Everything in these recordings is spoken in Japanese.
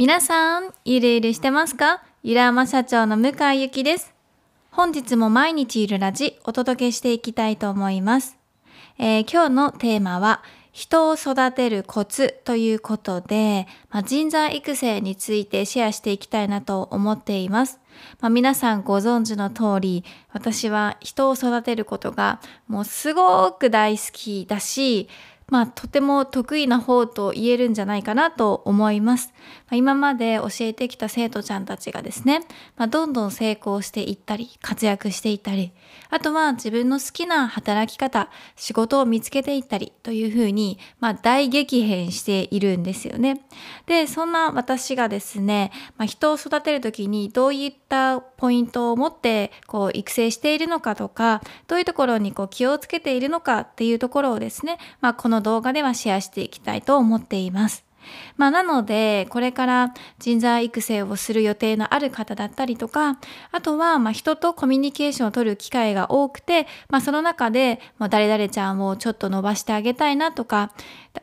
皆さん、ゆるゆるしてますか？ゆらま社長の向井ゆきです。本日も毎日ゆるラジお届けしていきたいと思います。えー今日のテーマは、人を育てるコツということで、まあ、人材育成についてシェアしていきたいなと思っています。まあ、皆さんご存知の通り、私は人を育てることがもうすごく大好きだし、まあ、とても得意な方と言えるんじゃないかなと思います。まあ、今まで教えてきた生徒ちゃんたちがですね、まあ、どんどん成功していったり、活躍していったり、あとは自分の好きな働き方、仕事を見つけていったりというふうに、まあ、大激変しているんですよね。で、そんな私がですね、まあ、人を育てるときにどういったポイントを持ってこう育成しているのかとか、どういうところにこう気をつけているのかっていうところをですね、まあ、このの動画ではシェアしていきたいと思っています。まあ、なので、これから人材育成をする予定のある方だったりとか、あとは、ま、人とコミュニケーションを取る機会が多くて、まあ、その中で、ま、誰々ちゃんをちょっと伸ばしてあげたいなとか、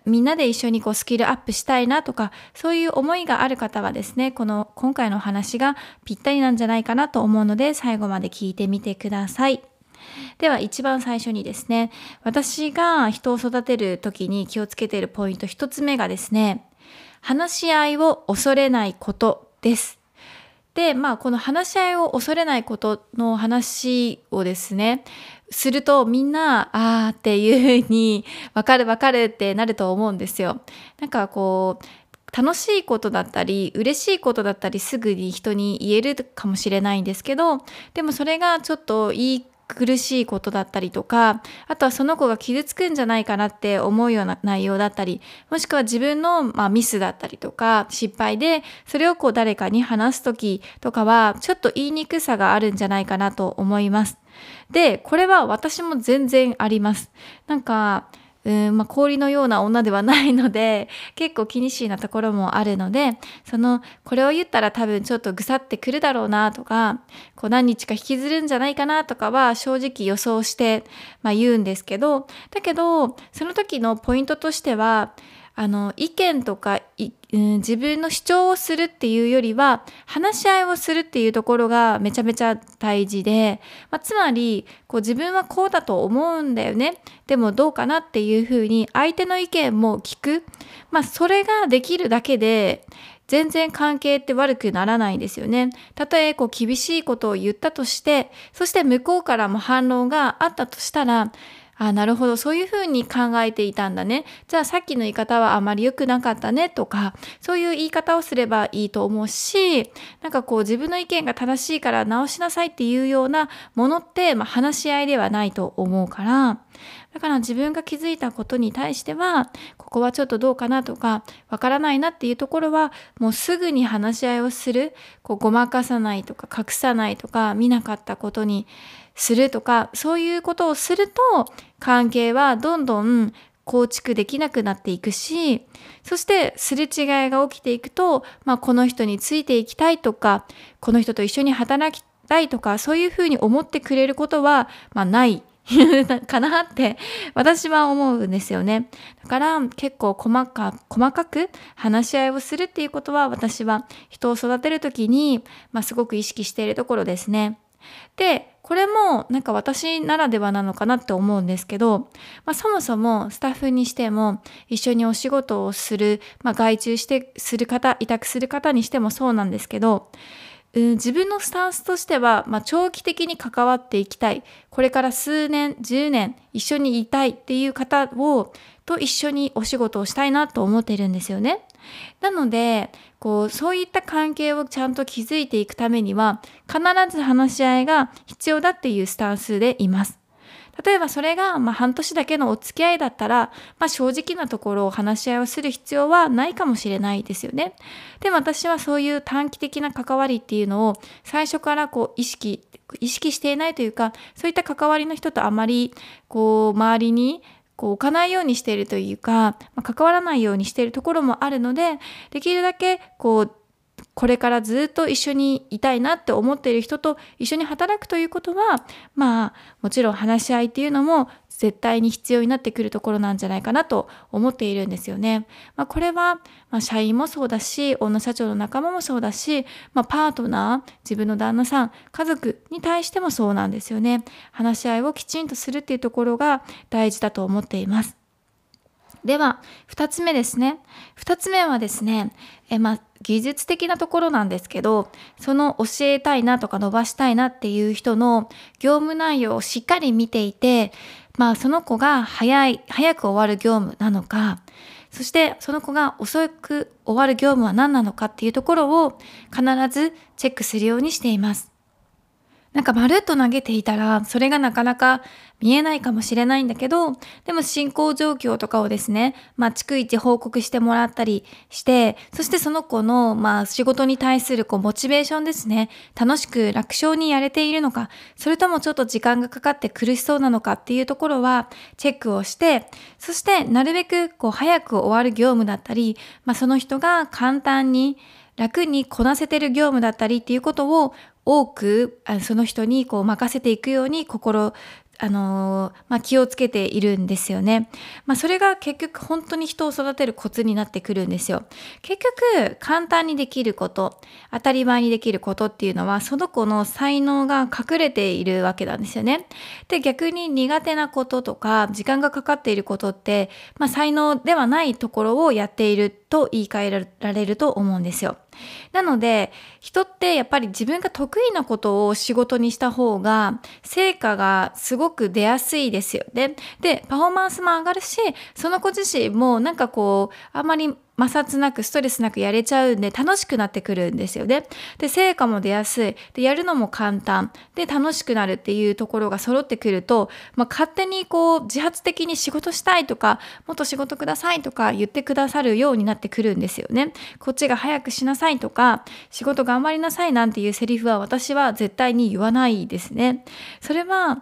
みんなで一緒にこうスキルアップしたいなとか、そういう思いがある方はですね、この今回のお話がぴったりなんじゃないかなと思うので、最後まで聞いてみてください。では一番最初にですね、私が人を育てる時に気をつけているポイント一つ目がですね、話し合いを恐れないことです。で、まあこの話し合いを恐れないことの話をですね、するとみんな、あーっていうふうに、わかるわかるってなると思うんですよ。なんかこう、楽しいことだったり嬉しいことだったりすぐに人に言えるかもしれないんですけどでもそれがちょっと言い苦しいことだったりとかあとはその子が傷つくんじゃないかなって思うような内容だったりもしくは自分の、まあ、ミスだったりとか失敗でそれをこう誰かに話すときとかはちょっと言いにくさがあるんじゃないかなと思います。でこれは私も全然あります。なんかうんまあ、氷のような女ではないので 結構気にしいなところもあるのでそのこれを言ったら多分ちょっとぐさってくるだろうなとかこう何日か引きずるんじゃないかなとかは正直予想して、まあ、言うんですけどだけどその時のポイントとしてはあの意見とか、うん、自分の主張をするっていうよりは話し合いをするっていうところがめちゃめちゃ大事で、まあ、つまりこう自分はこうだと思うんだよねでもどうかなっていうふうに相手の意見も聞く、まあ、それができるだけで全然関係って悪くならないんですよね。たとえこう厳しいことを言ったとして、そして向こうからも反論があったとしたら、あなるほど、そういうふうに考えていたんだね。じゃあさっきの言い方はあまり良くなかったねとか、そういう言い方をすればいいと思うし、なんかこう自分の意見が正しいから直しなさいっていうようなものって、まあ、話し合いではないと思うから、だから自分が気づいたことに対しては、ここはちょっとどうかなとか、わからないなっていうところは、もうすぐに話し合いをする、こうごまかさないとか隠さないとか、見なかったことにするとか、そういうことをすると、関係はどんどん構築できなくなっていくし、そしてすれ違いが起きていくと、まあ、この人についていきたいとか、この人と一緒に働きたいとか、そういうふうに思ってくれることは、まあ、ない。かなって私は思うんですよね。だから結構細か細かく話し合いをするっていうことは私は人を育てる時に、まあ、すごく意識しているところですね。でこれもなんか私ならではなのかなって思うんですけど、まあ、そもそもスタッフにしても一緒にお仕事をする、まあ、外注してする方委託する方にしてもそうなんですけどうん、自分のスタンスとしては、まあ、長期的に関わっていきたいこれから数年10年一緒にいたいっていう方をと一緒にお仕事をしたいなと思ってるんですよね。なのでこうそういった関係をちゃんと築いていくためには必ず話し合いが必要だっていうスタンスでいます。例えばそれが、ま、半年だけのお付き合いだったら、まあ、正直なところを話し合いをする必要はないかもしれないですよね。でも私はそういう短期的な関わりっていうのを最初からこう意識意識していないというかそういった関わりの人とあまりこう周りにこう置かないようにしているというか、まあ、関わらないようにしているところもあるのでできるだけこうこれからずっと一緒にいたいなって思っている人と一緒に働くということはまあもちろん話し合いっていうのも絶対に必要になってくるところなんじゃないかなと思っているんですよね。まあ、これは、まあ、社員もそうだし女社長の仲間もそうだし、まあ、パートナー自分の旦那さん家族に対してもそうなんですよね。話し合いをきちんとするっていうところが大事だと思っています。では2つ目ですね2つ目はですねえ、まあ、技術的なところなんですけどその教えたいなとか伸ばしたいなっていう人の業務内容をしっかり見ていて、まあ、その子が早い早く終わる業務なのかそしてその子が遅く終わる業務は何なのかっていうところを必ずチェックするようにしています。なんかまるっと投げていたら、それがなかなか見えないかもしれないんだけど、でも進行状況とかをですね、まあ、逐一報告してもらったりして、そしてその子の、まあ、仕事に対するこうモチベーションですね、楽しく楽勝にやれているのか、それともちょっと時間がかかって苦しそうなのかっていうところはチェックをして、そしてなるべくこう早く終わる業務だったり、まあ、その人が簡単に楽にこなせてる業務だったりっていうことを多くその人にこう任せていくように心あのまあ、気をつけているんですよね。まあ、それが結局本当に人を育てるコツになってくるんですよ。結局簡単にできること当たり前にできることっていうのはその子の才能が隠れているわけなんですよね。で逆に苦手なこととか時間がかかっていることって、まあ、才能ではないところをやっていると言い換えられると思うんですよ。なので人ってやっぱり自分が得意なことを仕事にした方が成果がすごく出やすいですよね。でパフォーマンスも上がるしその子自身もなんかこうあんまり摩擦なくストレスなくやれちゃうんで楽しくなってくるんですよね。で、成果も出やすい。で、やるのも簡単。で、楽しくなるっていうところが揃ってくると、まあ、勝手にこう自発的に仕事したいとか、もっと仕事くださいとか言ってくださるようになってくるんですよね。こっちが早くしなさいとか、仕事頑張りなさいなんていうセリフは私は絶対に言わないですね。それは、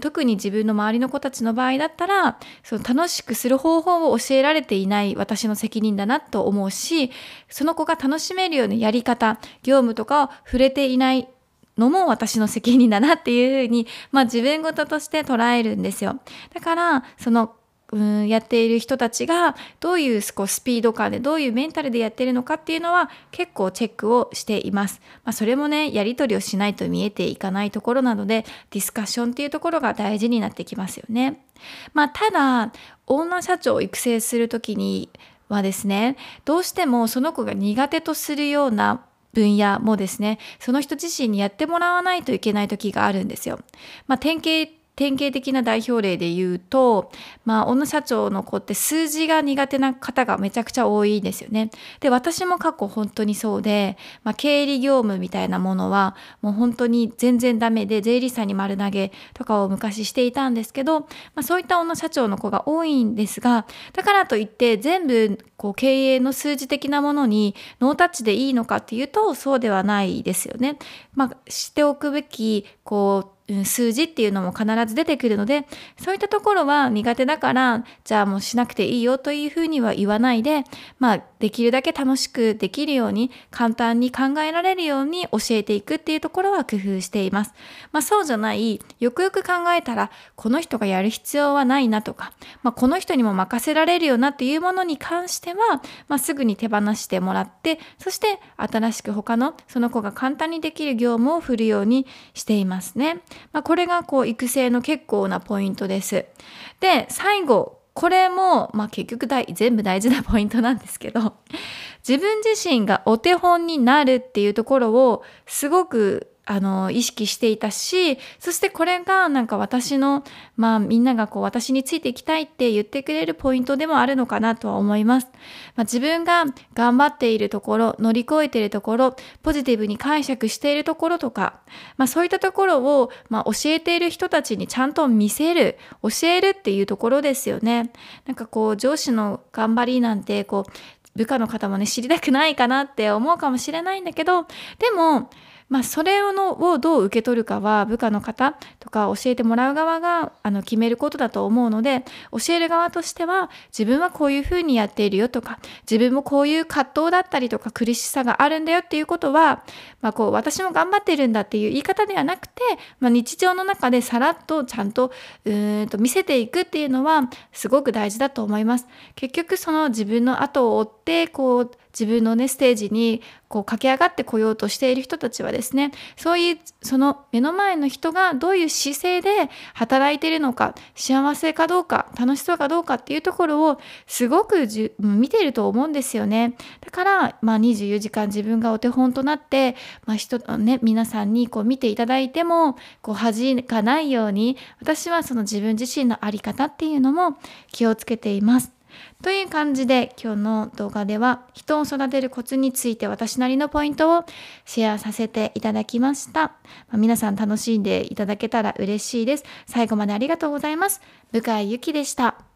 特に自分の周りの子たちの場合だったら、その楽しくする方法を教えられていない私の責任だななと思うしその子が楽しめるようなやり方業務とかを触れていないのも私の責任だなっていうふうに、まあ自分事として捉えるんですよ。だから、そのうんやっている人たちがどういうこうスピード感でどういうメンタルでやってるのかっていうのは結構チェックをしています。まあ、それもねやり取りをしないと見えていかないところなのでディスカッションっていうところが大事になってきますよね。まあ、ただオーナー社長を育成する時にはですねどうしてもその子が苦手とするような分野もですねその人自身にやってもらわないといけない時があるんですよ。まあ、典型典型的な代表例で言うと、まあ、女社長の子って数字が苦手な方がめちゃくちゃ多いですよね。で、私も過去本当にそうで、まあ、経理業務みたいなものはもう本当に全然ダメで、税理士さんに丸投げとかを昔していたんですけど、まあ、そういった女社長の子が多いんですが、だからといって全部こう経営の数字的なものにノータッチでいいのかっていうと、そうではないですよね。まあ、しておくべき、こう、数字っていうのも必ず出てくるのでそういったところは苦手だからじゃあもうしなくていいよというふうには言わないでまあできるだけ楽しくできるように簡単に考えられるように教えていくっていうところは工夫しています。まあそうじゃないよくよく考えたらこの人がやる必要はないなとか、まあ、この人にも任せられるよなっていうものに関しては、まあ、すぐに手放してもらってそして新しく他のその子が簡単にできる業務を振るようにしていますね。まあ、これがこう育成の結構なポイントです。で、最後、これも、まあ、結局大全部大事なポイントなんですけど自分自身がお手本になるっていうところをすごくあの、意識していたし、そしてこれがなんか私の、まあみんながこう私についていきたいって言ってくれるポイントでもあるのかなとは思います。まあ、自分が頑張っているところ、乗り越えているところ、ポジティブに解釈しているところとか、まあそういったところを、まあ、教えている人たちにちゃんと見せる、教えるっていうところですよね。なんかこう上司の頑張りなんてこう部下の方もね知りたくないかなって思うかもしれないんだけどでもまあ、それをどう受け取るかは部下の方とか教えてもらう側があの決めることだと思うので教える側としては自分はこういうふうにやっているよとか自分もこういう葛藤だったりとか苦しさがあるんだよっていうことは、まあ、こう私も頑張ってるんだっていう言い方ではなくて、まあ、日常の中でさらっとちゃんとうーんと見せていくっていうのはすごく大事だと思います。結局その自分の後を追ってこう自分のねステージにこう駆け上がってこようとしている人たちはですねそういうその目の前の人がどういう姿勢で働いているのか幸せかどうか楽しそうかどうかっていうところをすごくじゅ見ていると思うんですよねだから、まあ、24時間自分がお手本となって、まあ人ね、皆さんにこう見ていただいてもこう恥がないように私はその自分自身の在り方っていうのも気をつけています。という感じで今日の動画では人を育てるコツについて私なりのポイントをシェアさせていただきました。ま、皆さん楽しんでいただけたら嬉しいです。最後までありがとうございます。向井ゆきでした。